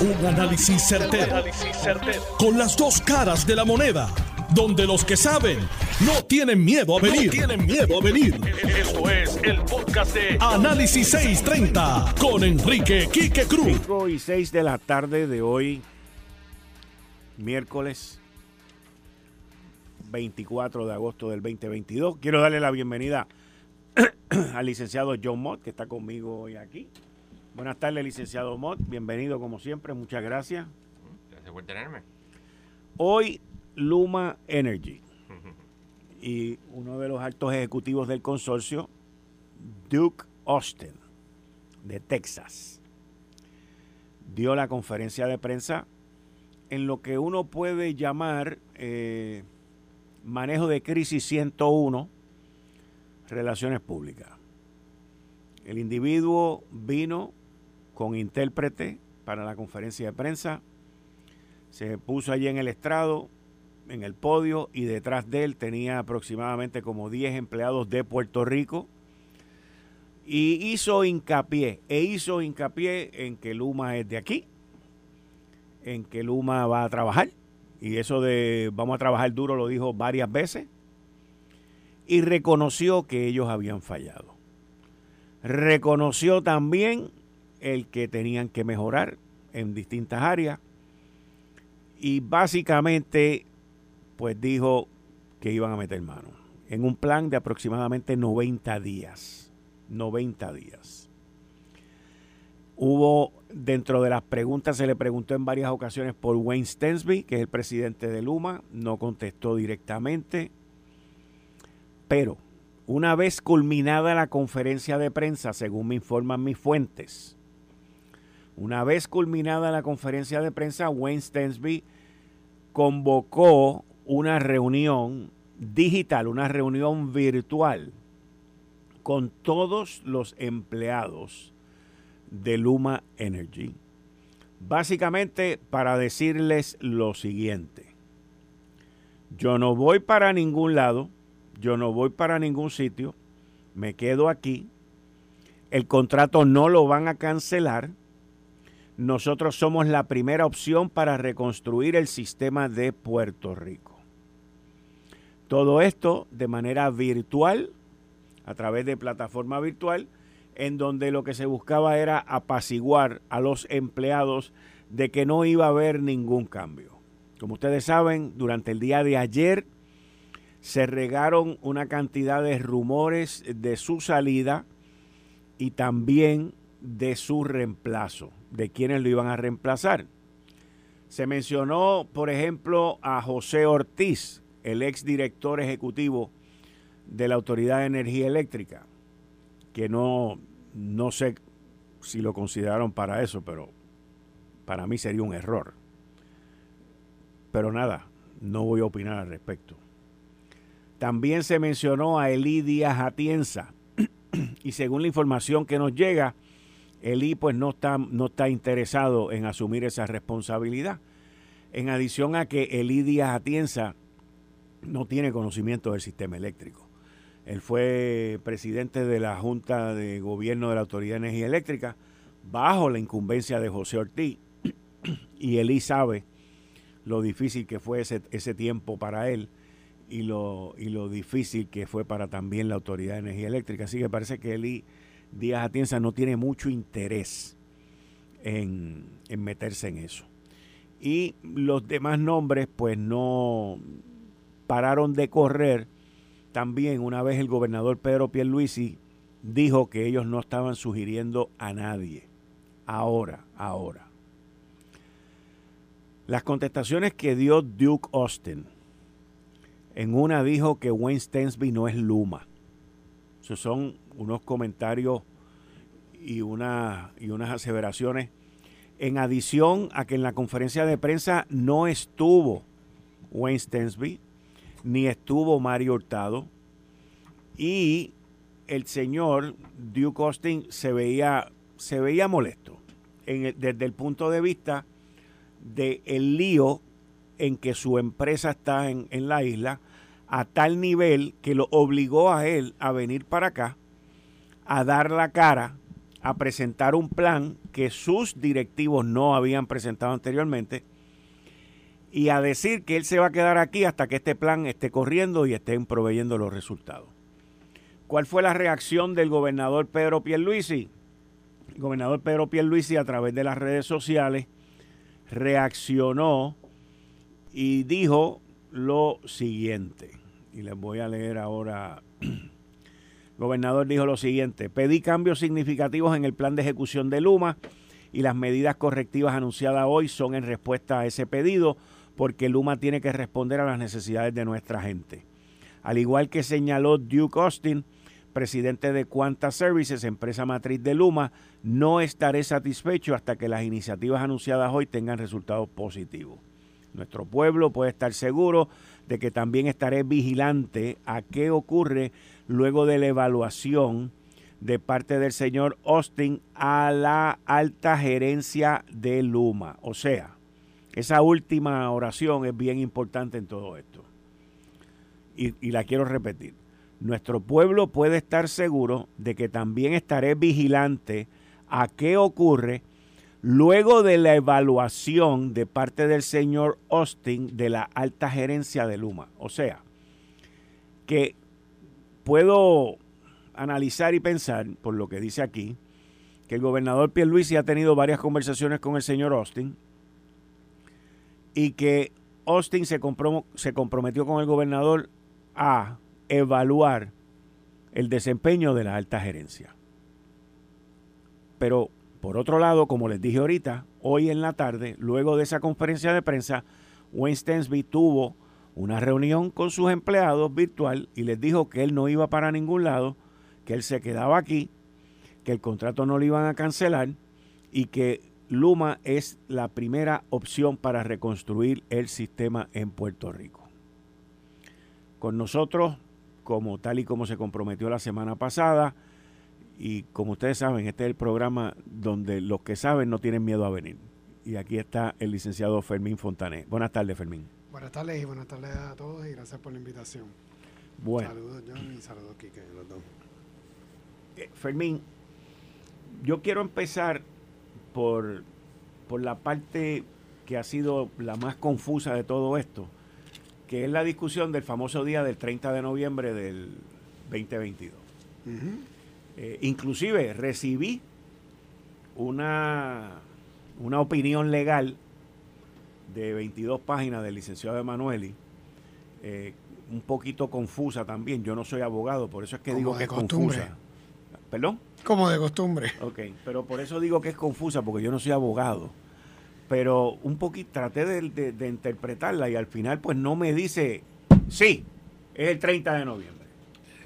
Un análisis certero, Con las dos caras de la moneda. Donde los que saben no tienen miedo a venir. tienen miedo a venir. Esto es el podcast de Análisis 630 con Enrique Quique Cruz. 5 y 6 de la tarde de hoy, miércoles 24 de agosto del 2022. Quiero darle la bienvenida al licenciado John Mott, que está conmigo hoy aquí. Buenas tardes, licenciado Mott. Bienvenido como siempre. Muchas gracias. Gracias por tenerme. Hoy Luma Energy y uno de los altos ejecutivos del consorcio, Duke Austin, de Texas, dio la conferencia de prensa en lo que uno puede llamar eh, manejo de crisis 101, relaciones públicas. El individuo vino con intérprete para la conferencia de prensa. Se puso allí en el estrado, en el podio, y detrás de él tenía aproximadamente como 10 empleados de Puerto Rico. Y hizo hincapié, e hizo hincapié en que Luma es de aquí, en que Luma va a trabajar. Y eso de vamos a trabajar duro lo dijo varias veces. Y reconoció que ellos habían fallado. Reconoció también el que tenían que mejorar en distintas áreas. Y básicamente, pues dijo que iban a meter mano en un plan de aproximadamente 90 días. 90 días. Hubo, dentro de las preguntas, se le preguntó en varias ocasiones por Wayne Stensby, que es el presidente de Luma, no contestó directamente. Pero, una vez culminada la conferencia de prensa, según me informan mis fuentes, una vez culminada la conferencia de prensa, Wayne Stensby convocó una reunión digital, una reunión virtual con todos los empleados de Luma Energy, básicamente para decirles lo siguiente. Yo no voy para ningún lado, yo no voy para ningún sitio, me quedo aquí, el contrato no lo van a cancelar, nosotros somos la primera opción para reconstruir el sistema de Puerto Rico. Todo esto de manera virtual, a través de plataforma virtual, en donde lo que se buscaba era apaciguar a los empleados de que no iba a haber ningún cambio. Como ustedes saben, durante el día de ayer se regaron una cantidad de rumores de su salida y también de su reemplazo, de quienes lo iban a reemplazar. Se mencionó, por ejemplo, a José Ortiz, el ex director ejecutivo de la Autoridad de Energía Eléctrica, que no, no sé si lo consideraron para eso, pero para mí sería un error. Pero nada, no voy a opinar al respecto. También se mencionó a Elí Díaz Atienza, y según la información que nos llega, el pues no está, no está interesado en asumir esa responsabilidad. En adición a que el Díaz Atienza no tiene conocimiento del sistema eléctrico. Él fue presidente de la Junta de Gobierno de la Autoridad de Energía Eléctrica bajo la incumbencia de José Ortiz y Elí sabe lo difícil que fue ese, ese tiempo para él y lo, y lo difícil que fue para también la Autoridad de Energía Eléctrica. Así que parece que Elí Díaz Atienza no tiene mucho interés en, meterse en eso. Y los demás nombres pues no pararon de correr. También una vez el gobernador Pedro Pierluisi dijo que ellos no estaban sugiriendo a nadie. Ahora, ahora. Las contestaciones que dio Duke Austin. En una dijo que Wayne Stensby no es Luma. Esos son unos comentarios y, una, y unas aseveraciones. En adición a que en la conferencia de prensa no estuvo Wayne Stensby, ni estuvo Mario Hurtado, y el señor Duke Austin se veía, se veía molesto desde el punto de vista del el lío en que su empresa está en, en la isla, a tal nivel que lo obligó a él a venir para acá, a dar la cara a presentar un plan que sus directivos no habían presentado anteriormente y a decir que él se va a quedar aquí hasta que este plan esté corriendo y estén proveyendo los resultados. ¿Cuál fue la reacción del gobernador Pedro Pierluisi? El gobernador Pedro Pierluisi a través de las redes sociales reaccionó y dijo lo siguiente. Y les voy a leer ahora gobernador dijo lo siguiente, pedí cambios significativos en el plan de ejecución de Luma y las medidas correctivas anunciadas hoy son en respuesta a ese pedido porque Luma tiene que responder a las necesidades de nuestra gente. Al igual que señaló Duke Austin, presidente de Quanta Services, empresa matriz de Luma, no estaré satisfecho hasta que las iniciativas anunciadas hoy tengan resultados positivos. Nuestro pueblo puede estar seguro de que también estaré vigilante a qué ocurre luego de la evaluación de parte del señor Austin a la alta gerencia de Luma. O sea, esa última oración es bien importante en todo esto. Y, la quiero repetir. Nuestro pueblo puede estar seguro de que también estaré vigilante a qué ocurre luego de la evaluación de parte del señor Austin de la alta gerencia de Luma. O sea, que puedo analizar y pensar, por lo que dice aquí, que el gobernador Pierluisi ha tenido varias conversaciones con el señor Austin y que Austin se, se comprometió con el gobernador a evaluar el desempeño de la alta gerencia. Pero, por otro lado, como les dije ahorita, hoy en la tarde, luego de esa conferencia de prensa, Wayne Stensby tuvo una reunión con sus empleados virtual y les dijo que él no iba para ningún lado, que él se quedaba aquí, que el contrato no lo iban a cancelar y que Luma es la primera opción para reconstruir el sistema en Puerto Rico. Con nosotros, como tal y como se comprometió la semana pasada, y como ustedes saben, este es el programa donde los que saben no tienen miedo a venir. Y aquí está el licenciado Fermín Fontané. Buenas tardes, Fermín. Buenas tardes y buenas tardes a todos y gracias por la invitación. Bueno. Saludos, John, y saludos, Kike, los dos. Eh, Fermín, yo quiero empezar por, por la parte que ha sido la más confusa de todo esto, que es la discusión del famoso día del 30 de noviembre del 2022. Eh, inclusive recibí una, una opinión legal de 22 páginas del licenciado Emanueli, eh, un poquito confusa también. Yo no soy abogado, por eso es que digo que es confusa. ¿Perdón? Como de costumbre. Ok, pero por eso digo que es confusa, porque yo no soy abogado. Pero un poquito traté de, interpretarla y al final pues no me dice, sí, es el 30 de noviembre.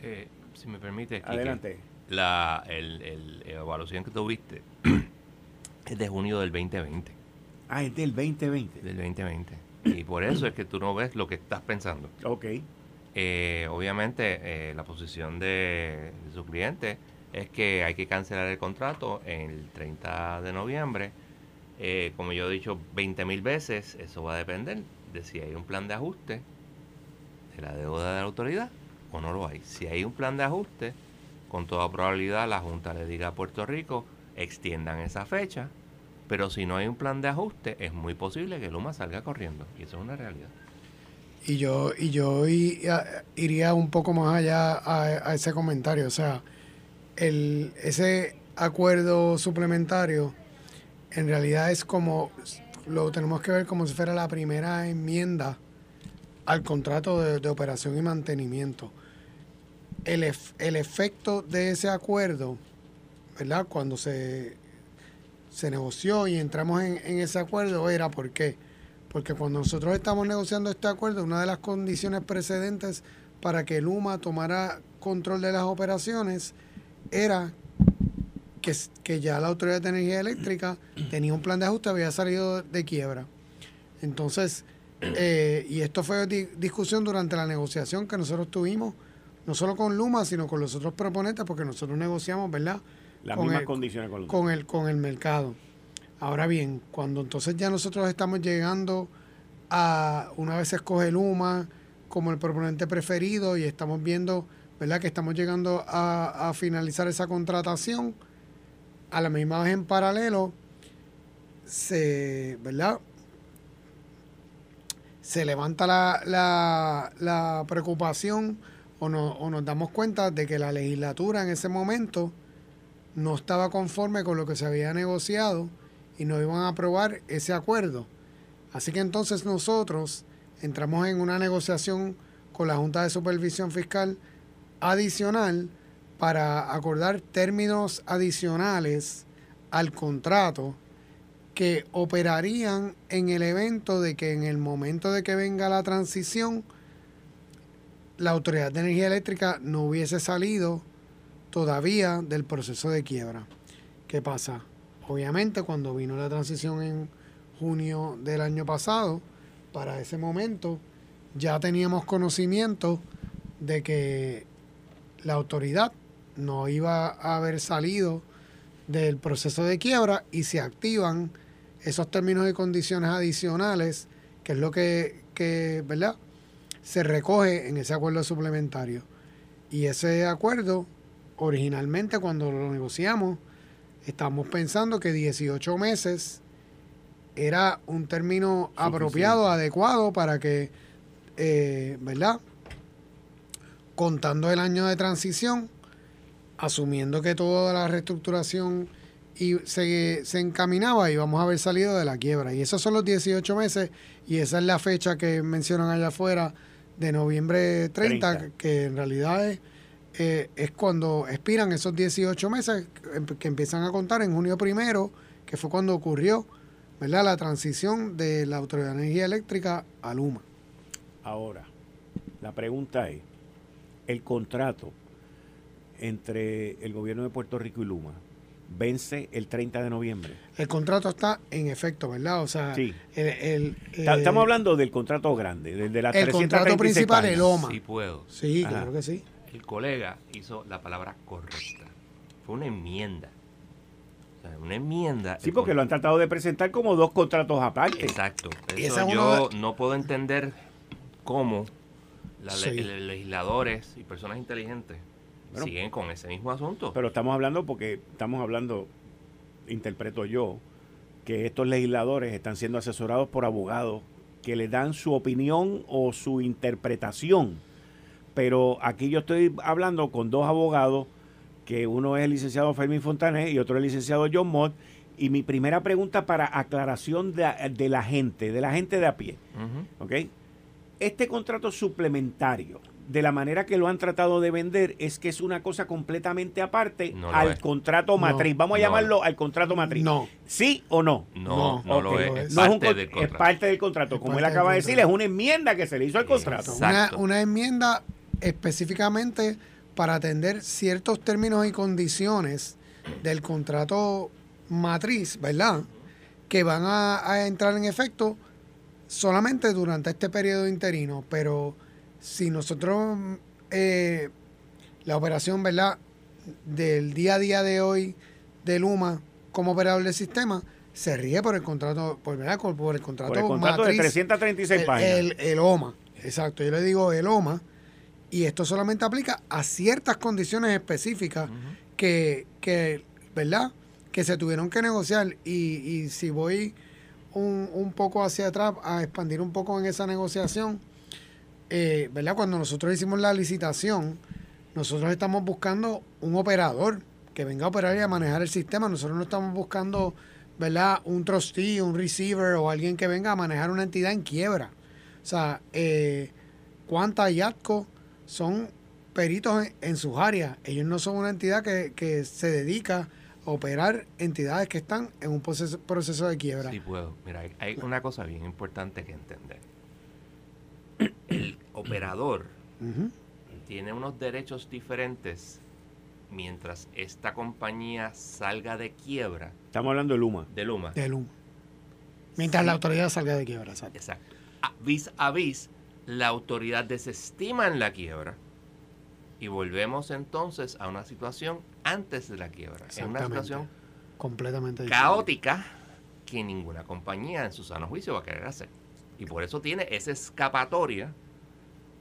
Eh, si me permite. Adelante. la el, evaluación que tuviste es de junio del 2020. Ah, es del 2020. Del 2020. Y por eso es que tú no ves lo que estás pensando. Ok. Eh, obviamente, eh, la posición de, su cliente es que hay que cancelar el contrato el 30 de noviembre. Eh, como yo he dicho 20 mil veces, eso va a depender de si hay un plan de ajuste de la deuda de la autoridad o no lo hay. Si hay un plan de ajuste, con toda probabilidad la Junta le diga a Puerto Rico, extiendan esa fecha pero si no hay un plan de ajuste, es muy posible que Luma salga corriendo. Y eso es una realidad. Y yo, y yo iría un poco más allá a, ese comentario. O sea, el, ese acuerdo suplementario en realidad es como, lo tenemos que ver como si fuera la primera enmienda al contrato de, operación y mantenimiento. El, el efecto de ese acuerdo, ¿verdad? Cuando se se negoció y entramos en, ese acuerdo era por qué. Porque cuando nosotros estamos negociando este acuerdo, una de las condiciones precedentes para que Luma tomara control de las operaciones era que, que ya la Autoridad de Energía Eléctrica tenía un plan de ajuste, había salido de quiebra. Entonces, eh, y esto fue discusión durante la negociación que nosotros tuvimos, no solo con Luma, sino con los otros proponentes, porque nosotros negociamos, ¿verdad? Las mismas condiciones con, el, con el mercado. Ahora bien, cuando entonces ya nosotros estamos llegando a, una vez se escoge Luma como el proponente preferido y estamos viendo, ¿verdad? Que estamos llegando a, finalizar esa contratación, a la misma vez en paralelo se, ¿verdad? Se levanta la, la, la preocupación o, no, o nos damos cuenta de que la legislatura en ese momento no estaba conforme con lo que se había negociado y no iban a aprobar ese acuerdo. Así que entonces nosotros entramos en una negociación con la Junta de Supervisión Fiscal adicional para acordar términos adicionales al contrato que operarían en el evento de que en el momento de que venga la transición, la Autoridad de Energía Eléctrica no hubiese salido todavía del proceso de quiebra. ¿Qué pasa? Obviamente cuando vino la transición en junio del año pasado, para ese momento ya teníamos conocimiento de que la autoridad no iba a haber salido del proceso de quiebra y se activan esos términos y condiciones adicionales, que es lo que, que ¿verdad? se recoge en ese acuerdo suplementario. Y ese acuerdo, originalmente cuando lo negociamos, estamos pensando que 18 meses era un término apropiado, adecuado para que, eh, ¿verdad? Contando el año de transición, asumiendo que toda la reestructuración y se, se encaminaba y vamos a haber salido de la quiebra. Y esos son los 18 meses y esa es la fecha que mencionan allá afuera de noviembre 30, que en realidad es, eh, es cuando expiran esos 18 meses que empiezan a contar en junio primero, que fue cuando ocurrió ¿verdad? la transición de la Autoridad de Energía Eléctrica a Luma. Ahora, la pregunta es, el contrato entre el gobierno de Puerto Rico y Luma vence el 30 de noviembre. El contrato está en efecto, ¿verdad? O sea, Sí. el, el, Estamos eh, hablando del contrato grande, del de las el contrato 336 principal, el páginas. OMA. Si puedo. Sí, Ajá. claro que sí. El colega hizo la palabra correcta. Fue una enmienda. O sea, una enmienda. Sí, porque con- lo han tratado de presentar como dos contratos aparte. Exacto. Eso yo una no puedo entender cómo Sí. le- legisladores y personas inteligentes Bueno. siguen con ese mismo asunto. Pero estamos hablando porque estamos hablando, interpreto yo, que estos legisladores están siendo asesorados por abogados que le dan su opinión o su interpretación. Pero aquí yo estoy hablando con dos abogados, que uno es el licenciado Fermín Fontané y otro es el licenciado John Mott. Y mi primera pregunta para aclaración de, de la gente, de la gente de a pie. ¿ok? Este contrato suplementario, de la manera que lo han tratado de vender, es que es una cosa completamente aparte No al es. contrato matriz. Vamos a No. llamarlo al contrato matriz. No. ¿Sí o no? No, No, no, lo es. no Es es. Es, un parte con- del es contrato. parte del contrato. Es Como parte él acaba de decir, es una enmienda que se le hizo al contrato. Una, Exacto. una enmienda específicamente para atender ciertos términos y condiciones del contrato matriz, ¿verdad? Que van a, a entrar en efecto solamente durante este periodo interino, pero si nosotros, eh, la operación, ¿verdad? Del día a día de hoy de Luma como operador del sistema, se ríe por el contrato, por, ¿verdad? por el contrato, Por el contrato de matriz 336 el. El, el OMA, exacto. Yo le digo el OMA. Y esto solamente aplica a ciertas condiciones específicas que, que, ¿verdad? Que se tuvieron que negociar. Y, y si voy un, un poco hacia atrás a expandir un poco en esa negociación, eh, ¿verdad? Cuando nosotros hicimos la licitación, nosotros estamos buscando un operador que venga a operar y a manejar el sistema. Nosotros no estamos buscando, ¿verdad? Un trustee, un receiver o alguien que venga a manejar una entidad en quiebra. O sea, eh, Cuanta y Atco son peritos en, en sus áreas. Ellos no son una entidad que, que se dedica a operar entidades que están en un proceso, proceso de quiebra. Sí puedo. Mira, hay, hay una cosa bien importante que entender. El operador tiene unos derechos diferentes mientras esta compañía salga de quiebra Estamos hablando de Luma. de Luma. de Luma. Mientras Sí. la autoridad salga de quiebra, exacto. Exacto. A vis a vis, la autoridad desestima en la quiebra y volvemos entonces a una situación antes de la quiebra. Es una situación Completamente diferente. caótica que ninguna compañía en su sano juicio va a querer hacer. Y por eso tiene esa escapatoria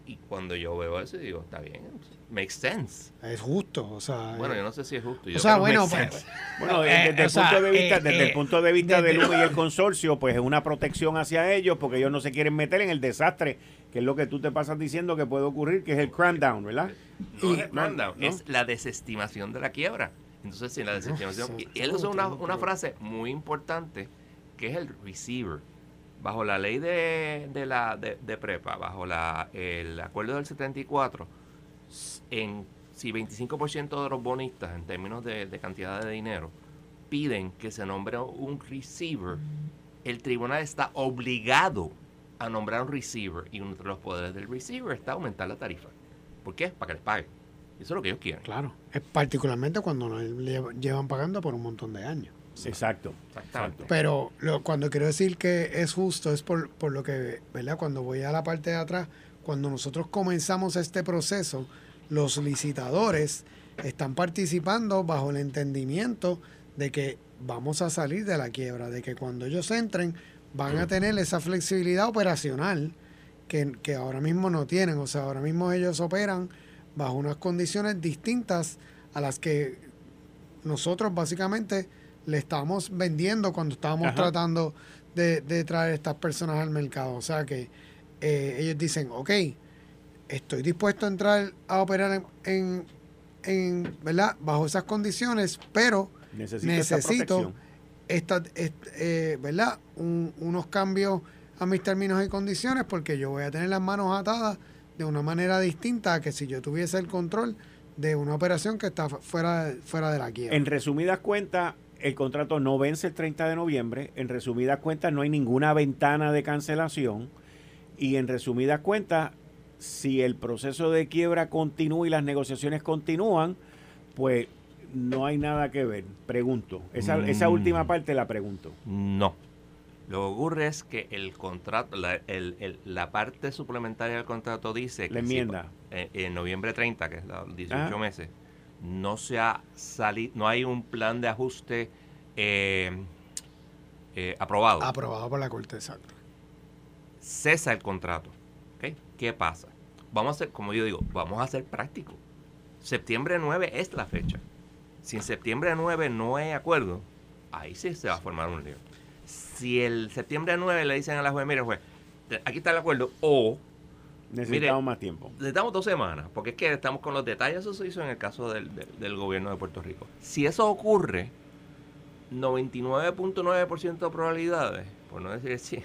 Y cuando yo veo eso, digo, está bien, makes sense. Es justo, o sea. Bueno, yo no sé si es justo. o sea, bueno, pues, bueno, eh, desde, el, punto de vista, desde el punto de vista del y el consorcio, pues es una protección hacia ellos porque ellos no se quieren meter en el desastre, que es lo que tú te pasas diciendo que puede ocurrir, que es el crackdown, ¿verdad? No es el crackdown, es la desestimación de la quiebra. Entonces, sí, la desestimación. y él usa una, una frase muy importante que es el receiver bajo la ley de, de la de, prepa, bajo la, el acuerdo del 74, en, si 25% de los bonistas, en términos de, cantidad de dinero, piden que se nombre un receiver, el tribunal está obligado a nombrar un receiver y uno de los poderes del receiver está aumentar la tarifa. ¿Por qué? Para que les pague. Eso es lo que ellos quieren. Claro, es particularmente cuando nos llevan pagando por un montón de años. Exacto. Pero cuando quiero decir que es justo es por, por lo que, ¿verdad? Cuando voy a la parte de atrás, cuando nosotros comenzamos este proceso, los licitadores están participando bajo el entendimiento de que vamos a salir de la quiebra, de que cuando ellos entren van a tener esa flexibilidad operacional que, que ahora mismo no tienen. O sea, ahora mismo ellos operan bajo unas condiciones distintas a las que nosotros básicamente le estamos vendiendo cuando estábamos tratando de, traer estas personas al mercado. O sea que eh, ellos dicen, ok, estoy dispuesto a entrar a operar en, en, ¿verdad? bajo esas condiciones, pero necesito, esta, eh, ¿verdad? unos cambios a mis términos y condiciones porque yo voy a tener las manos atadas de una manera distinta a que si yo tuviese el control de una operación que está fuera, fuera de la quiebra. En resumidas cuentas, el contrato no vence el 30 de noviembre. En resumidas cuentas, no hay ninguna ventana de cancelación. Y en resumidas cuentas, si el proceso de quiebra continúa y las negociaciones continúan, pues no hay nada que ver. Pregunto. Esa, esa mm. última parte la pregunto. No. Lo que ocurre es que el contrato, la, el, la parte suplementaria del contrato dice que la enmienda. Eh, en, noviembre 30, que es los 18 meses, no se ha salido, no hay un plan de ajuste eh, eh, aprobado. Aprobado por la Corte, exacto. Cesa el contrato. ¿Qué pasa? Vamos a ser, como yo digo, vamos a ser prácticos. Septiembre 9 es la fecha. Si en septiembre 9 no hay acuerdo, ahí sí se va a formar un lío. Si el septiembre 9 le dicen a la juez, mire juez, aquí está el acuerdo, o Necesitamos más tiempo. Necesitamos dos semanas, porque es que estamos con los detalles, eso se hizo en el caso del, gobierno de Puerto Rico. Si eso ocurre, 99.9% de probabilidades, por no decir 100,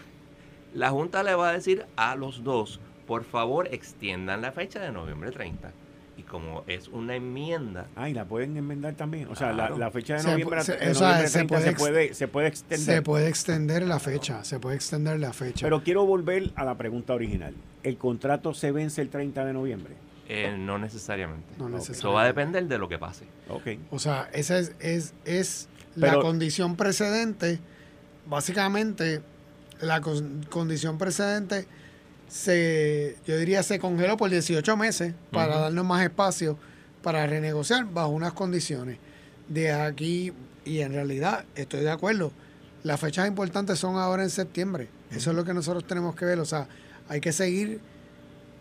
la Junta le va a decir a los dos, por favor extiendan la fecha de noviembre 30 y como es una enmienda. Ah, y la pueden enmendar también. O sea, la, fecha de noviembre, se, se, puede, se, puede, extender. Se puede extender la fecha, se puede extender la fecha. Pero quiero volver a la pregunta original. ¿El contrato se vence el 30 de noviembre? Eh, no necesariamente. No Eso va a depender de lo que pase. Okay. O sea, esa es, es, es la condición precedente. Básicamente, la condición precedente se, yo diría, se congeló por 18 meses para darnos más espacio para renegociar bajo unas condiciones. De aquí, y en realidad estoy de acuerdo, las fechas importantes son ahora en septiembre. Eso es lo que nosotros tenemos que ver. O sea, hay que seguir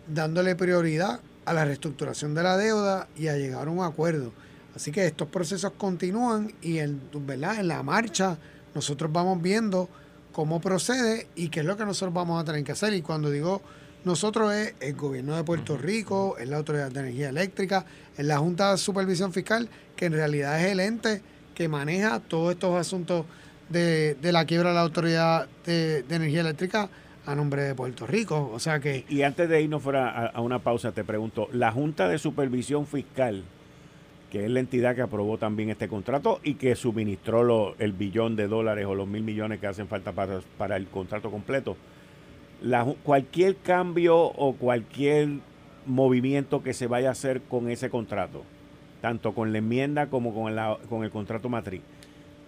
dándole prioridad a la reestructuración de la deuda y a llegar a un acuerdo. Así que estos procesos continúan y en, ¿verdad? en la marcha nosotros vamos viendo cómo procede y qué es lo que nosotros vamos a tener que hacer. Y cuando digo nosotros es el gobierno de Puerto Rico, es la Autoridad de Energía Eléctrica, es la Junta de Supervisión Fiscal, que en realidad es el ente que maneja todos estos asuntos de, la quiebra de la Autoridad de, Energía Eléctrica a nombre de Puerto Rico. O sea que... Y antes de irnos fuera a, a una pausa, te pregunto, la Junta de Supervisión Fiscal que es la entidad que aprobó también este contrato y que suministró el billón de dólares o los mil millones que hacen falta para, para el contrato completo. Cualquier cambio o cualquier movimiento que se vaya a hacer con ese contrato, tanto con la enmienda como con, la, con el contrato matriz,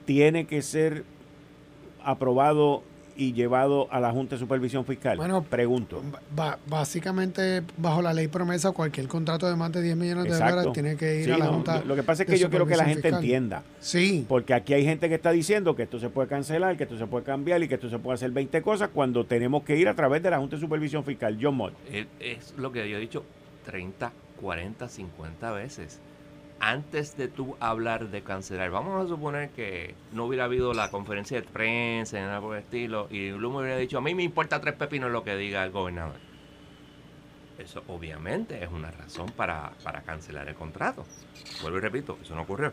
tiene que ser aprobado y llevado a la Junta de Supervisión Fiscal? Bueno, pregunto. básicamente, bajo la ley promesa, cualquier contrato de más de 10 millones de dólares tiene que ir a la Junta. Lo que pasa es que yo quiero que la gente entienda. Sí. Porque aquí hay gente que está diciendo que esto se puede cancelar, que esto se puede cambiar y que esto se puede hacer 20 cosas cuando tenemos que ir a través de la Junta de Supervisión Fiscal. John Mott. Es lo que yo he dicho 30, 40, 50 veces antes de tú hablar de cancelar, vamos a suponer que no hubiera habido la conferencia de prensa, nada por el estilo, y Blum hubiera dicho, a mí me importa tres pepinos lo que diga el gobernador. Eso obviamente es una razón para, cancelar el contrato. Vuelvo y repito, eso no ocurrió.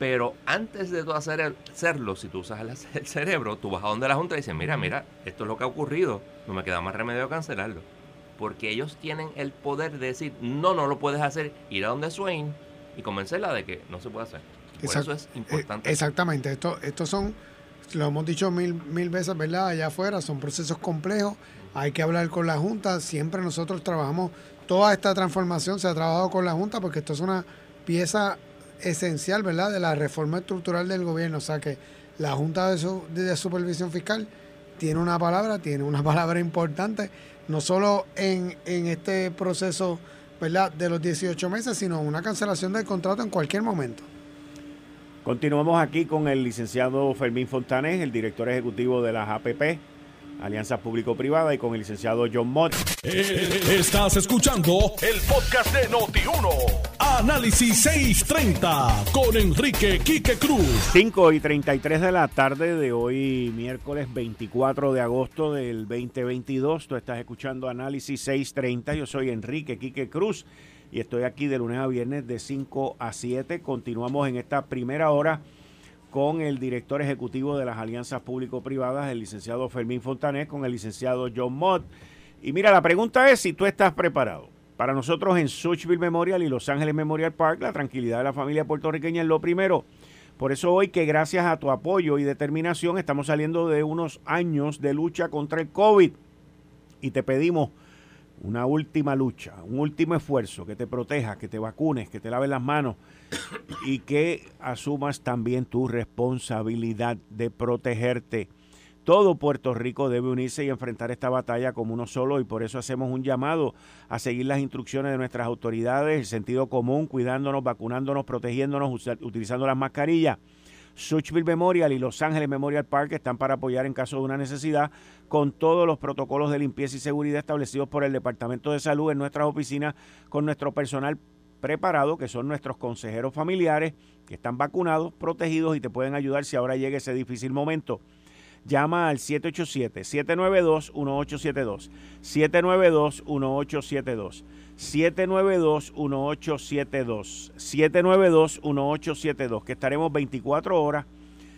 Pero antes de tú hacer hacerlo, si tú usas el, cerebro, tú vas a donde la Junta y dices, mira, mira, esto es lo que ha ocurrido, no me queda más remedio cancelarlo. Porque ellos tienen el poder de decir, no, no lo puedes hacer, ir a donde Swain, y convencerla de que no se puede hacer. Por eso es importante. Eh, exactamente. Esto, estos son, lo hemos dicho mil, mil veces, ¿verdad? Allá afuera, son procesos complejos. Hay que hablar con la Junta. Siempre nosotros trabajamos, toda esta transformación se ha trabajado con la Junta porque esto es una pieza esencial, ¿verdad? De la reforma estructural del gobierno. O sea que la Junta de, de Supervisión Fiscal tiene una palabra, tiene una palabra importante, no solo en, en este proceso de los 18 meses, sino una cancelación del contrato en cualquier momento. Continuamos aquí con el licenciado Fermín Fontanés, el director ejecutivo de las APP, Alianza Público-Privada, y con el licenciado John Mott. Eh, estás escuchando el podcast de Noti1. Análisis 630 con Enrique Quique Cruz. 5 y 33 de la tarde de hoy, miércoles 24 de agosto del 2022. Tú estás escuchando Análisis 630. Yo soy Enrique Quique Cruz y estoy aquí de lunes a viernes de 5 a 7. Continuamos en esta primera hora con el director ejecutivo de las alianzas público-privadas, el licenciado Fermín Fontanés, con el licenciado John Mott. Y mira, la pregunta es si tú estás preparado. Para nosotros en Suchville Memorial y Los Ángeles Memorial Park, la tranquilidad de la familia puertorriqueña es lo primero. Por eso hoy que gracias a tu apoyo y determinación estamos saliendo de unos años de lucha contra el COVID y te pedimos una última lucha, un último esfuerzo, que te protejas, que te vacunes, que te laves las manos y que asumas también tu responsabilidad de protegerte. Todo Puerto Rico debe unirse y enfrentar esta batalla como uno solo y por eso hacemos un llamado a seguir las instrucciones de nuestras autoridades, el sentido común, cuidándonos, vacunándonos, protegiéndonos, utilizando las mascarillas. Suchville Memorial y Los Ángeles Memorial Park están para apoyar en caso de una necesidad con todos los protocolos de limpieza y seguridad establecidos por el Departamento de Salud en nuestras oficinas con nuestro personal preparado, que son nuestros consejeros familiares, que están vacunados, protegidos y te pueden ayudar si ahora llega ese difícil momento. Llama al 787-792-1872. 792-1872. 792-1872. 792-1872. Que estaremos 24 horas,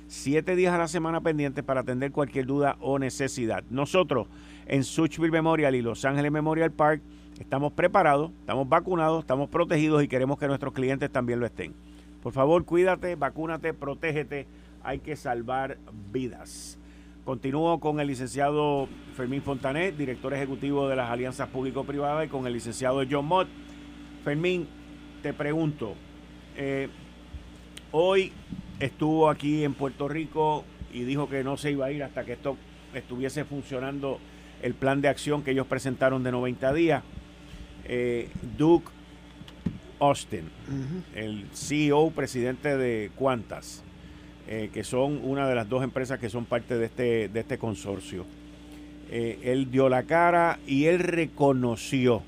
7 días a la semana pendientes para atender cualquier duda o necesidad. Nosotros en Suchville Memorial y Los Ángeles Memorial Park estamos preparados, estamos vacunados, estamos protegidos y queremos que nuestros clientes también lo estén. Por favor, cuídate, vacúnate, protégete. Hay que salvar vidas. Continúo con el licenciado Fermín Fontanet, director ejecutivo de las alianzas público-privadas, y con el licenciado John Mott. Fermín, te pregunto, eh, hoy estuvo aquí en Puerto Rico y dijo que no se iba a ir hasta que esto estuviese funcionando el plan de acción que ellos presentaron de 90 días. Eh, Duke Austin, el CEO, presidente de Qantas, eh, que son una de las dos empresas que son parte de este, de este consorcio. Eh, él dio la cara y él reconoció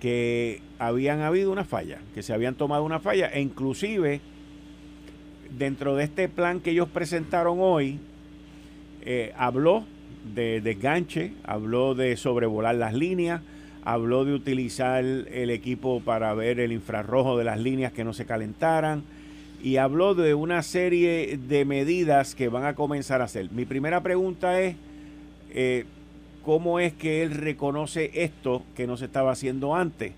que habían habido una falla, que se habían tomado una falla, e inclusive dentro de este plan que ellos presentaron hoy, eh, habló de desganche, habló de sobrevolar las líneas, habló de utilizar el equipo para ver el infrarrojo de las líneas que no se calentaran, y habló de una serie de medidas que van a comenzar a hacer. Mi primera pregunta es, eh, ¿cómo es que él reconoce esto que no se estaba haciendo antes?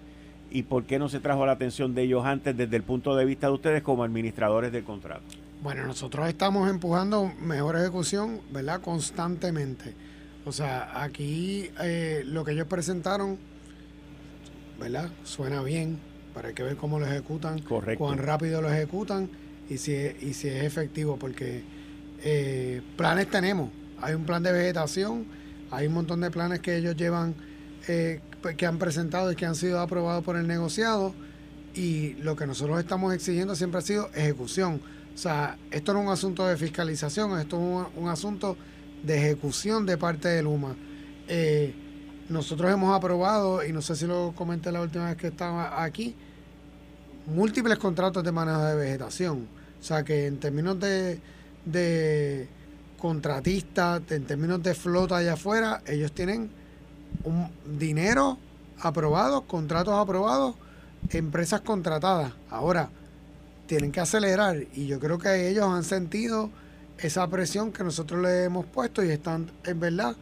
¿Y por qué no se trajo la atención de ellos antes desde el punto de vista de ustedes como administradores del contrato? Bueno, nosotros estamos empujando mejor ejecución, ¿verdad? Constantemente. O sea, aquí eh, lo que ellos presentaron, ¿verdad? Suena bien, para hay que ver cómo lo ejecutan, cuán rápido lo ejecutan y si, y si es efectivo, porque eh, planes tenemos. hay un plan de vegetación, hay un montón de planes que ellos llevan, eh, que han presentado y que han sido aprobados por el negociado y lo que nosotros estamos exigiendo siempre ha sido ejecución. O sea, esto no es un asunto de fiscalización, esto es un, asunto de ejecución de parte de Luma. Eh, nosotros hemos aprobado, y no sé si lo comenté la última vez que estaba aquí, múltiples contratos de manejo de vegetación. O sea que en términos de, de contratistas, en términos de flota allá afuera, ellos tienen un dinero aprobado, contratos aprobados, empresas contratadas. Ahora, tienen que acelerar y yo creo que ellos han sentido esa presión que nosotros le hemos puesto y están en verdad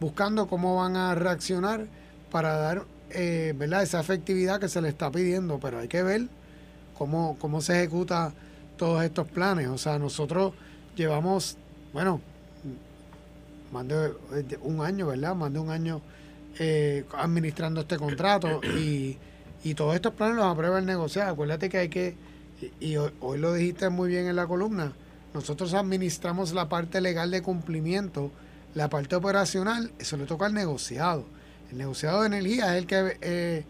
buscando cómo van a reaccionar para dar eh, ¿verdad? esa efectividad que se le está pidiendo, pero hay que ver cómo, cómo se ejecuta todos estos planes. O sea, nosotros llevamos, bueno, más de un año, ¿verdad? Más de un año eh, administrando este contrato y, y, todos estos planes los aprueba el negociado. Acuérdate que hay que, y, hoy, hoy, lo dijiste muy bien en la columna, nosotros administramos la parte legal de cumplimiento, la parte operacional, eso le toca al negociado. El negociado de energía es el que eh,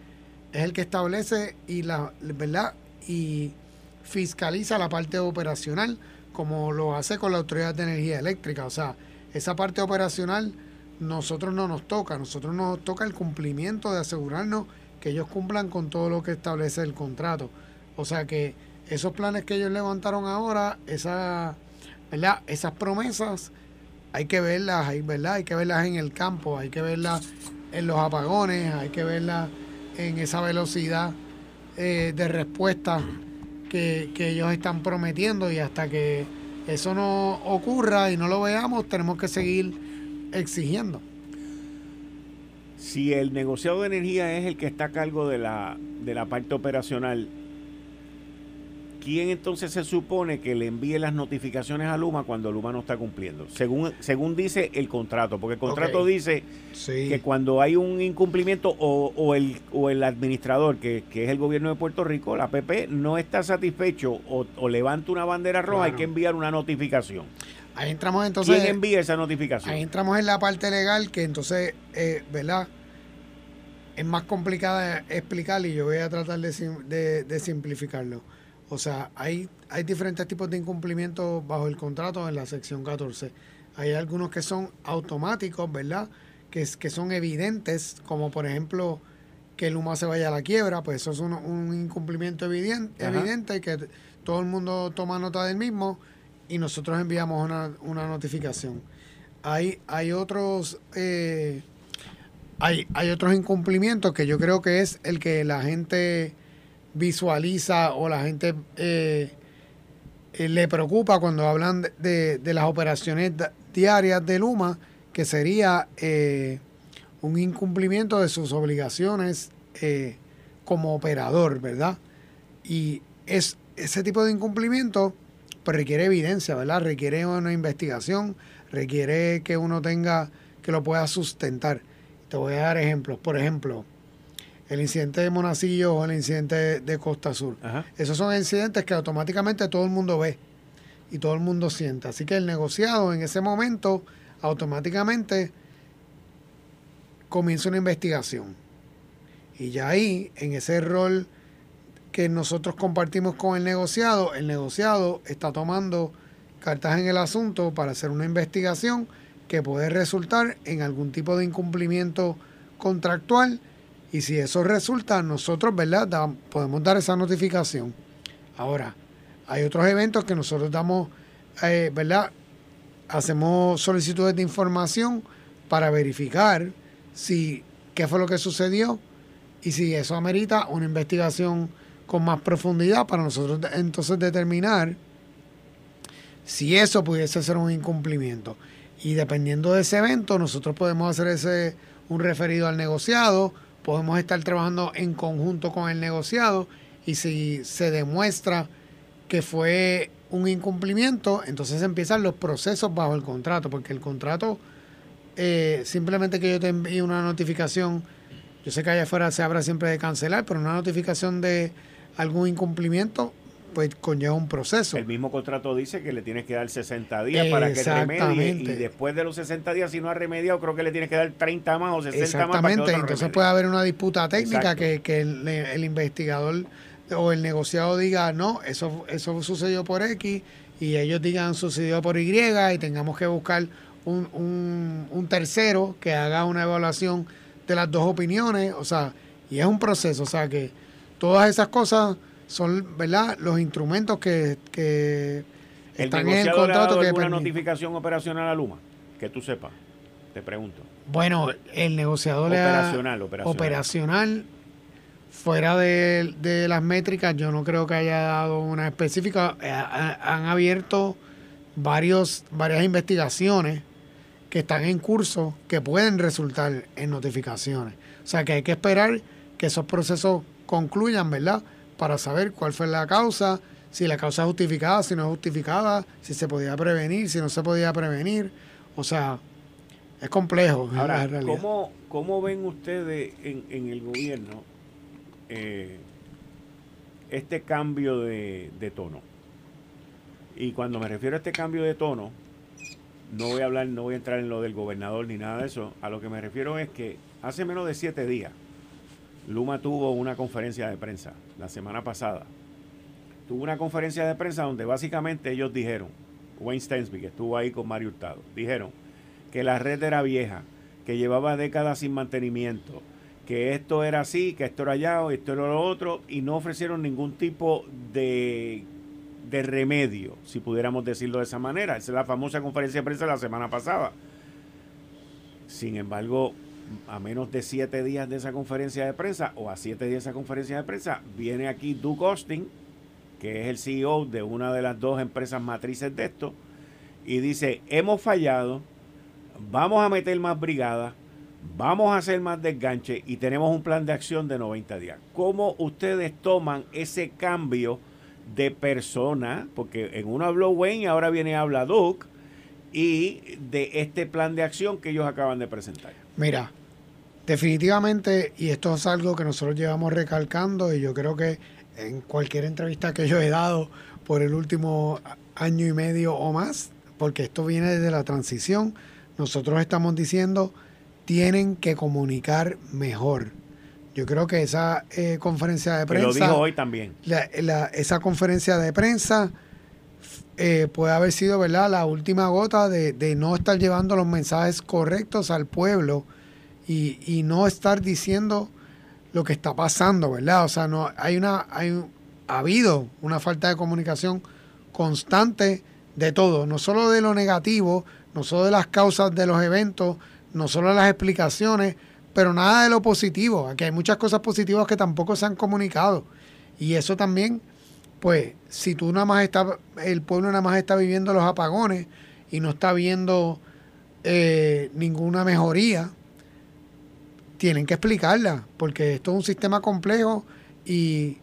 es el que establece y la verdad y fiscaliza la parte operacional como lo hace con la Autoridad de Energía Eléctrica. O sea, esa parte operacional nosotros no nos toca, nosotros nos toca el cumplimiento de asegurarnos que ellos cumplan con todo lo que establece el contrato. O sea que esos planes que ellos levantaron ahora, esa, ¿verdad? esas promesas, hay que verlas, hay, ¿verdad? hay que verlas en el campo, hay que verlas en los apagones, hay que verlas en esa velocidad eh, de respuesta que, ellos están prometiendo y hasta que eso no ocurra y no lo veamos, tenemos que seguir exigiendo. Si el negociado de energía es el que está a cargo de la, de la parte operacional, ¿quién entonces se supone que le envíe las notificaciones a Luma cuando Luma no está cumpliendo? Según, según dice el contrato, porque el contrato dice que cuando hay un incumplimiento o, el, o el administrador, que, es el gobierno de Puerto Rico, la PP, no está satisfecho o, levanta una bandera roja, hay que enviar una notificación. Ahí entramos entonces. ¿Quién envía esa notificación? Ahí entramos en la parte legal que entonces, eh, ¿verdad? Es más complicada explicar y yo voy a tratar de, de simplificarlo o sea, hay, hay diferentes tipos de incumplimientos bajo el contrato en la sección 14. Hay algunos que son automáticos, ¿verdad? Que, que son evidentes, como por ejemplo que el Luma se vaya a la quiebra, pues eso es un, incumplimiento evidente, evidente que todo el mundo toma nota del mismo y nosotros enviamos una, una notificación. Hay, hay otros eh, hay, hay otros incumplimientos que yo creo que es el que la gente visualiza o la gente eh, eh, le preocupa cuando hablan de, las operaciones diarias de Luma, que sería eh, un incumplimiento de sus obligaciones como operador, ¿verdad? Y es, ese tipo de incumplimiento pues, requiere evidencia, ¿verdad? Requiere una investigación, requiere que uno tenga, que lo pueda sustentar. Te voy a dar ejemplos. Por ejemplo, el incidente de Monacillo o el incidente de, Costa Sur. Esos son incidentes que automáticamente todo el mundo ve y todo el mundo siente. Así que el negociado en ese momento automáticamente comienza una investigación. Y ya ahí, en ese rol que nosotros compartimos con el negociado, el negociado está tomando cartas en el asunto para hacer una investigación que puede resultar en algún tipo de incumplimiento contractual y si eso resulta, nosotros, ¿verdad? podemos dar esa notificación. Ahora, hay otros eventos que nosotros damos, eh, ¿verdad? Hacemos solicitudes de información para verificar si qué fue lo que sucedió y si eso amerita una investigación con más profundidad para nosotros entonces determinar si eso pudiese ser un incumplimiento. Y dependiendo de ese evento, nosotros podemos hacer ese un referido al negociado podemos estar trabajando en conjunto con el negociado y si se demuestra que fue un incumplimiento, entonces empiezan los procesos bajo el contrato, porque el contrato, eh, simplemente que yo te envíe una notificación, yo sé que allá afuera se habla siempre de cancelar, pero una notificación de algún incumplimiento pues conlleva un proceso. El mismo contrato dice que le tienes que dar 60 días para que remedie y después de los 60 días si no ha remediado creo que le tienes que dar 30 más o 60 Exactamente. más. Exactamente, entonces puede haber una disputa técnica que, que el, investigador o el negociado diga, no, eso, eso sucedió por X y ellos digan sucedió por Y y tengamos que buscar un, un, un tercero que haga una evaluación de las dos opiniones, o sea, y es un proceso, o sea que todas esas cosas son, ¿verdad? Los instrumentos que, que están en el contrato que una notificación operacional a Luma, que tú sepas. Te pregunto. Bueno, el negociador operacional, operacional. operacional fuera de, de, las métricas, yo no creo que haya dado una específica. Eh, han abierto varios, varias investigaciones que están en curso que pueden resultar en notificaciones. O sea que hay que esperar que esos procesos concluyan, ¿verdad? Para saber cuál fue la causa, si la causa es justificada, si no es justificada, si se podía prevenir, si no se podía prevenir. O sea, es complejo. Ahora, ¿cómo, ¿cómo, ven ustedes en, el gobierno eh, este cambio de, de tono? Y cuando me refiero a este cambio de tono, no voy a hablar, no voy a entrar en lo del gobernador ni nada de eso. A lo que me refiero es que hace menos de siete días, Luma tuvo una conferencia de prensa la semana pasada. Tuvo una conferencia de prensa donde básicamente ellos dijeron, Wayne Stensby, que estuvo ahí con Mario Hurtado, dijeron que la red era vieja, que llevaba décadas sin mantenimiento, que esto era así, que esto era allá, o esto era lo otro, y no ofrecieron ningún tipo de, de remedio, si pudiéramos decirlo de esa manera. Esa es la famosa conferencia de prensa de la semana pasada. Sin embargo, a menos de siete días de esa conferencia de prensa o a siete días de esa conferencia de prensa, viene aquí Duke Austin, que es el CEO de una de las dos empresas matrices de esto, y dice, hemos fallado, vamos a meter más brigadas, vamos a hacer más desganche y tenemos un plan de acción de 90 días. ¿Cómo ustedes toman ese cambio de persona? Porque en uno habló Wayne y ahora viene a hablar Duke y de este plan de acción que ellos acaban de presentar. Mira, definitivamente, y esto es algo que nosotros llevamos recalcando, y yo creo que en cualquier entrevista que yo he dado por el último año y medio o más, porque esto viene desde la transición, nosotros estamos diciendo, tienen que comunicar mejor. Yo creo que esa eh, conferencia de prensa... lo dijo hoy también. esa conferencia de prensa eh, puede haber sido verdad la última gota de, no estar llevando los mensajes correctos al pueblo y, no estar diciendo lo que está pasando, ¿verdad? O sea, no hay una hay ha habido una falta de comunicación constante de todo, no solo de lo negativo, no solo de las causas de los eventos, no solo de las explicaciones, pero nada de lo positivo. Aquí hay muchas cosas positivas que tampoco se han comunicado. Y eso también pues si tú nada más está, el pueblo nada más está viviendo los apagones y no está viendo eh, ninguna mejoría, tienen que explicarla, porque esto es un sistema complejo y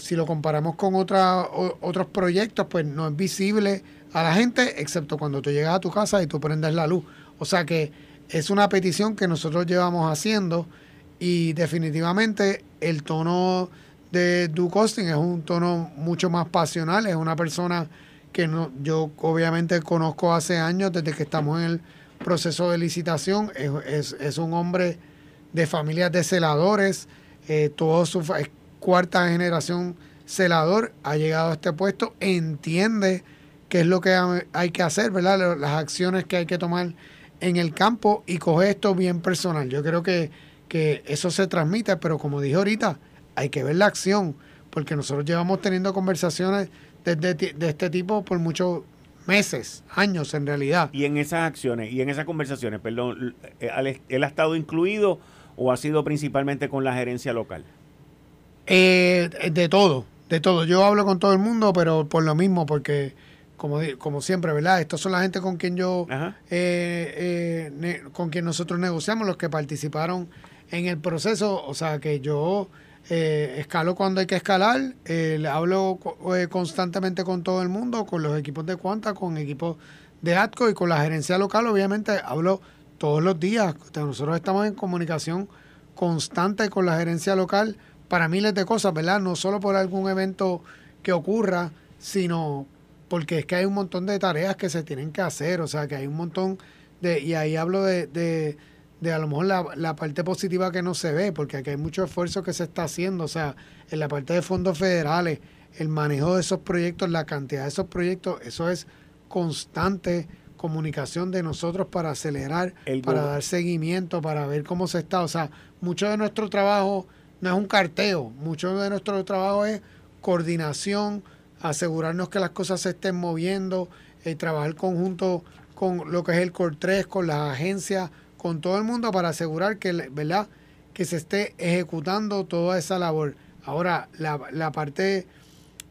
si lo comparamos con otros proyectos, pues no es visible a la gente, excepto cuando tú llegas a tu casa y tú prendes la luz. O sea que es una petición que nosotros llevamos haciendo y definitivamente el tono de Duke Austin es un tono mucho más pasional, es una persona que no, yo obviamente conozco hace años, desde que estamos en el proceso de licitación, es, un hombre de familias de celadores, eh, todo su cuarta generación celador, ha llegado a este puesto, entiende qué es lo que hay que hacer, ¿verdad? Las acciones que hay que tomar en el campo y coge esto bien personal. Yo creo que, que eso se transmite, pero como dije ahorita, hay que ver la acción, porque nosotros llevamos teniendo conversaciones de, este tipo por muchos meses, años en realidad. Y en esas acciones y en esas conversaciones, perdón, eh, ¿él ha estado incluido o ha sido principalmente con la gerencia local? Eh, de todo, de todo. Yo hablo con todo el mundo, pero por lo mismo, porque como, como siempre, ¿verdad? Estos son la gente con quien yo, eh, con quien nosotros negociamos, los que participaron en el proceso. O sea, que yo eh, escalo cuando hay que escalar. Eh, hablo eh, constantemente con todo el mundo, con los equipos de Cuanta, con equipos de ATCO y con la gerencia local. Obviamente hablo todos los días. Nosotros estamos en comunicación constante con la gerencia local para miles de cosas, ¿verdad? No solo por algún evento que ocurra, sino porque es que hay un montón de tareas que se tienen que hacer, o sea, que hay un montón de, y ahí hablo de, de, de a lo mejor la, la, parte positiva que no se ve, porque aquí hay mucho esfuerzo que se está haciendo, o sea, en la parte de fondos federales, el manejo de esos proyectos, la cantidad de esos proyectos, eso es constante comunicación de nosotros para acelerar, para dar seguimiento, para ver cómo se está. O sea, mucho de nuestro trabajo no es un carteo, mucho de nuestro trabajo es coordinación, asegurarnos que las cosas se estén moviendo, eh, trabajar conjunto con lo que es el COR3, con las agencias, con todo el mundo para asegurar que, ¿verdad? que se esté ejecutando toda esa labor. Ahora, la, la parte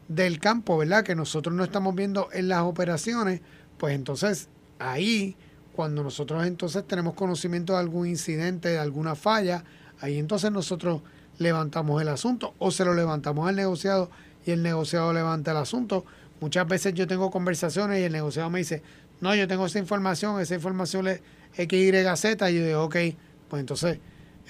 del campo, ¿verdad? Que nosotros no estamos viendo en las operaciones, pues entonces ahí, cuando nosotros entonces tenemos conocimiento de algún incidente, de alguna falla, ahí entonces nosotros levantamos el asunto o se lo levantamos al negociado y el negociado levanta el asunto. Muchas veces yo tengo conversaciones y el negociado me dice, no, yo tengo esa información, esa información es XYZ, y yo digo, ok, pues entonces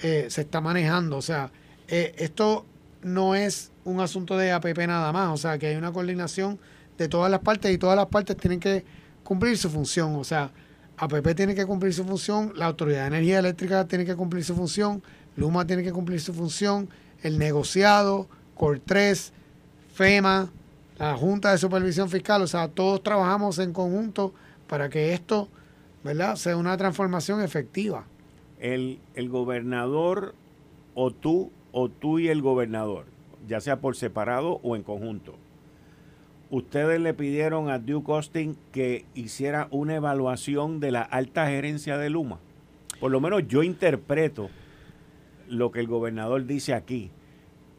eh, se está manejando. O sea, eh, esto no es un asunto de APP nada más, o sea, que hay una coordinación de todas las partes y todas las partes tienen que cumplir su función, o sea, APP tiene que cumplir su función, la Autoridad de Energía Eléctrica tiene que cumplir su función, Luma tiene que cumplir su función, el negociado, COR3, FEMA, la Junta de Supervisión Fiscal, o sea, todos trabajamos en conjunto para que esto, ¿verdad?, sea una transformación efectiva. El, el gobernador o tú o tú y el gobernador, ya sea por separado o en conjunto, ustedes le pidieron a Duke Austin que hiciera una evaluación de la alta gerencia de Luma. Por lo menos yo interpreto lo que el gobernador dice aquí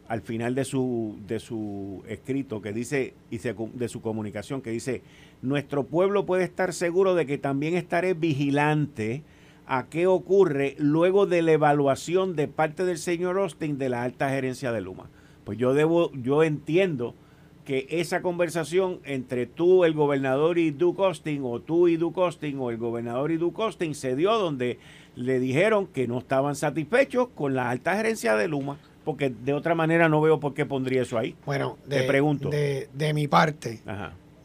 al final de su de su escrito que dice y de su comunicación que dice nuestro pueblo puede estar seguro de que también estaré vigilante a qué ocurre luego de la evaluación de parte del señor Austin de la alta gerencia de Luma. Pues yo debo, yo entiendo que esa conversación entre tú, el gobernador y Duke Austin, o tú y Duke Austin, o el gobernador y Duke Austin, se dio donde le dijeron que no estaban satisfechos con la alta gerencia de Luma, porque de otra manera no veo por qué pondría eso ahí. Bueno, de, te pregunto. De, de mi parte,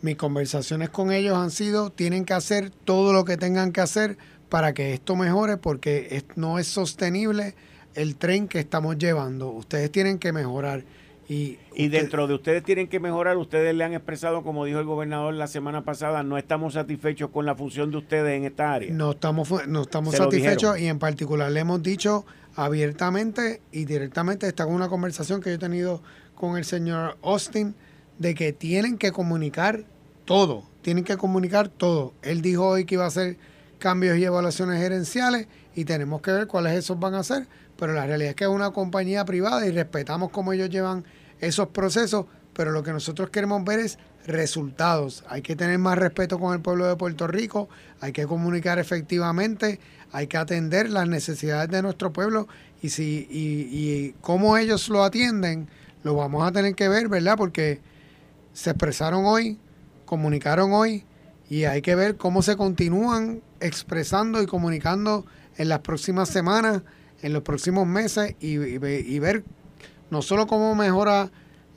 mis conversaciones con ellos han sido, tienen que hacer todo lo que tengan que hacer para que esto mejore porque no es sostenible el tren que estamos llevando. Ustedes tienen que mejorar. Y, y dentro de ustedes tienen que mejorar, ustedes le han expresado, como dijo el gobernador la semana pasada, no estamos satisfechos con la función de ustedes en esta área. No estamos, no estamos satisfechos y en particular le hemos dicho abiertamente y directamente, está con una conversación que yo he tenido con el señor Austin, de que tienen que comunicar todo, tienen que comunicar todo. Él dijo hoy que iba a ser cambios y evaluaciones gerenciales y tenemos que ver cuáles esos van a ser, pero la realidad es que es una compañía privada y respetamos cómo ellos llevan esos procesos, pero lo que nosotros queremos ver es resultados. Hay que tener más respeto con el pueblo de Puerto Rico, hay que comunicar efectivamente, hay que atender las necesidades de nuestro pueblo y si y, y cómo ellos lo atienden, lo vamos a tener que ver, ¿verdad? Porque se expresaron hoy, comunicaron hoy y hay que ver cómo se continúan expresando y comunicando en las próximas semanas, en los próximos meses y, ver no solo cómo mejora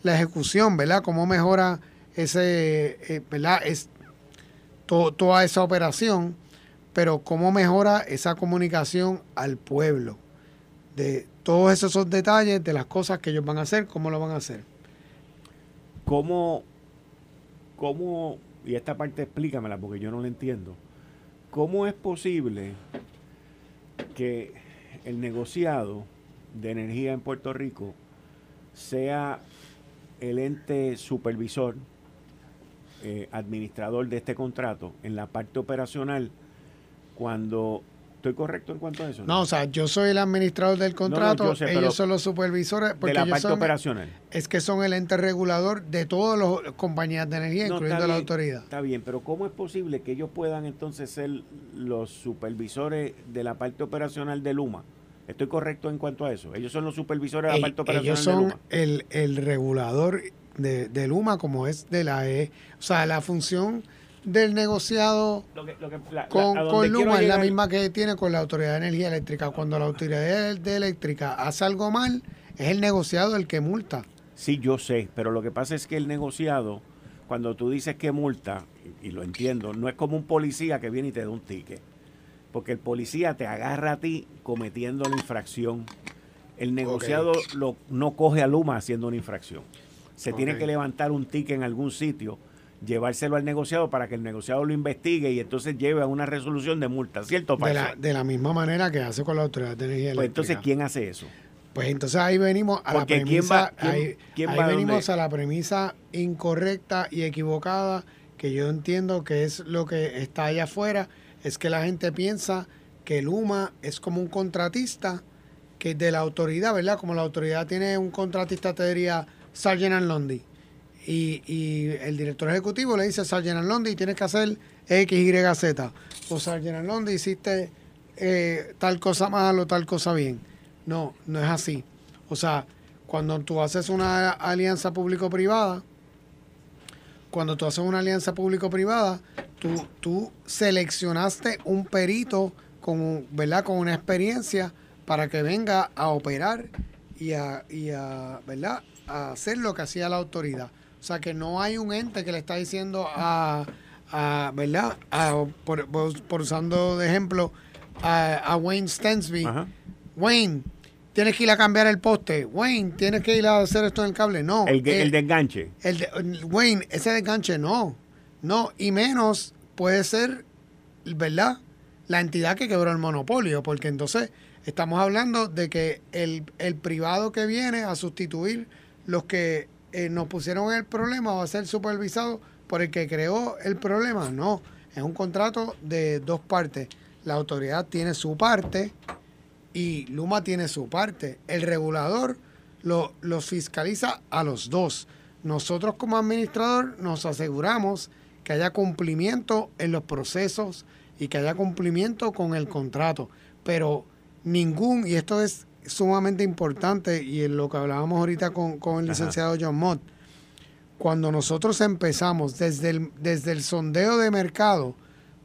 la ejecución, ¿verdad? Cómo mejora ese, eh, ¿verdad? Es, toda esa operación, pero cómo mejora esa comunicación al pueblo, de todos esos detalles, de las cosas que ellos van a hacer, cómo lo van a hacer. ¿Cómo, cómo y esta parte explícamela porque yo no la entiendo. ¿Cómo es posible que el negociado de energía en Puerto Rico sea el ente supervisor, eh, administrador de este contrato en la parte operacional cuando ¿Estoy correcto en cuanto a eso? No, o sea, yo soy el administrador del contrato, ellos son los supervisores. Porque de la parte operacional. Es que son el ente regulador de todas las compañías de energía, incluyendo la autoridad. Está bien, pero ¿cómo es posible que ellos puedan entonces ser los supervisores de la parte operacional de Luma? ¿Estoy correcto en cuanto a eso? Ellos son los supervisores de la parte operacional de Luma. Ellos son el, regulador de, de Luma, como es de la E. O sea, la función del negociado con, Luma es la misma que tiene con la Autoridad de Energía Eléctrica. Cuando la Autoridad de Eléctrica hace algo mal, es el negociado el que multa. Sí, yo sé, pero lo que pasa es que el negociado, cuando tú dices que multa, y, lo entiendo, no es como un policía que viene y te da un ticket. Porque el policía te agarra a ti cometiendo la infracción. El negociado lo, no coge a Luma haciendo una infracción. Se tiene que levantar un ticket en algún sitio, llevárselo al negociado para que el negociado lo investigue y entonces lleve a una resolución de multa, ¿cierto? De la, de la misma manera que hace con la Autoridad de Energía Pues entonces, ¿quién hace eso? Pues entonces ahí venimos a la premisa, ahí, venimos a la premisa incorrecta y equivocada que yo entiendo que es lo que está allá afuera, es que la gente piensa que Luma es como un contratista que de la autoridad, ¿verdad? Como la autoridad tiene un contratista, te diría Sargent and. Y, el director ejecutivo le dice Sargent and tienes que hacer X, Y, Z. O Sargent and Lundy hiciste eh, tal cosa mal o tal cosa bien. No, no es así. O sea, cuando tú haces una alianza público-privada, cuando tú haces una alianza público-privada, tú, tú seleccionaste un perito con, ¿verdad? con una experiencia para que venga a operar y a, y a, ¿verdad? a hacer lo que hacía la autoridad. O sea, que no hay un ente que le está diciendo a, a ¿verdad? por, usando de ejemplo a, Wayne Stensby, Wayne, tienes que ir a cambiar el poste. Wayne, tienes que ir a hacer esto en el cable. No. El, el, enganche. El de, Wayne, ese de enganche no. No, y menos puede ser, ¿verdad? La entidad que quebró el monopolio, porque entonces estamos hablando de que el, privado que viene a sustituir los que eh, nos pusieron el problema va a ser supervisado por el que creó el problema. No, es un contrato de dos partes. La autoridad tiene su parte y Luma tiene su parte. El regulador lo, los fiscaliza a los dos. Nosotros como administrador nos aseguramos que haya cumplimiento en los procesos y que haya cumplimiento con el contrato. Pero ningún, y esto es sumamente importante, y en lo que hablábamos ahorita con, el licenciado John Mott, cuando nosotros empezamos desde el, desde el sondeo de mercado,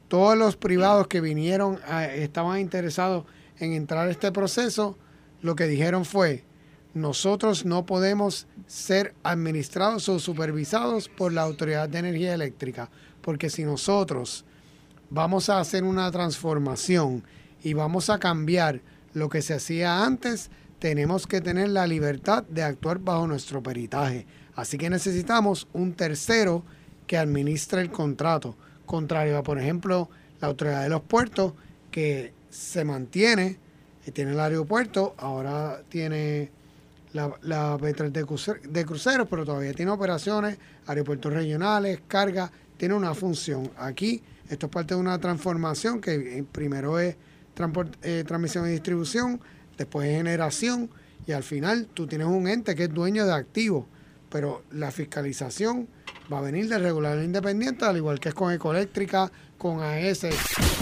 todos los privados que vinieron estaban interesados en entrar a este proceso, lo que dijeron fue, nosotros no podemos ser administrados o supervisados por la Autoridad de Energía Eléctrica, porque si nosotros vamos a hacer una transformación y vamos a cambiar lo que se hacía antes, tenemos que tener la libertad de actuar bajo nuestro peritaje. Así que necesitamos un tercero que administre el contrato, contrario a, por ejemplo, la Autoridad de los Puertos, que se mantiene, tiene el aeropuerto, ahora tiene la, la de, cruceros, pero todavía tiene operaciones, aeropuertos regionales, carga, tiene una función. Aquí esto es parte de una transformación que eh, primero es eh, transmisión y distribución, después es generación y al final tú tienes un ente que es dueño de activos, pero la fiscalización va a venir de regulador independiente, al igual que es con Ecoeléctrica, con AS.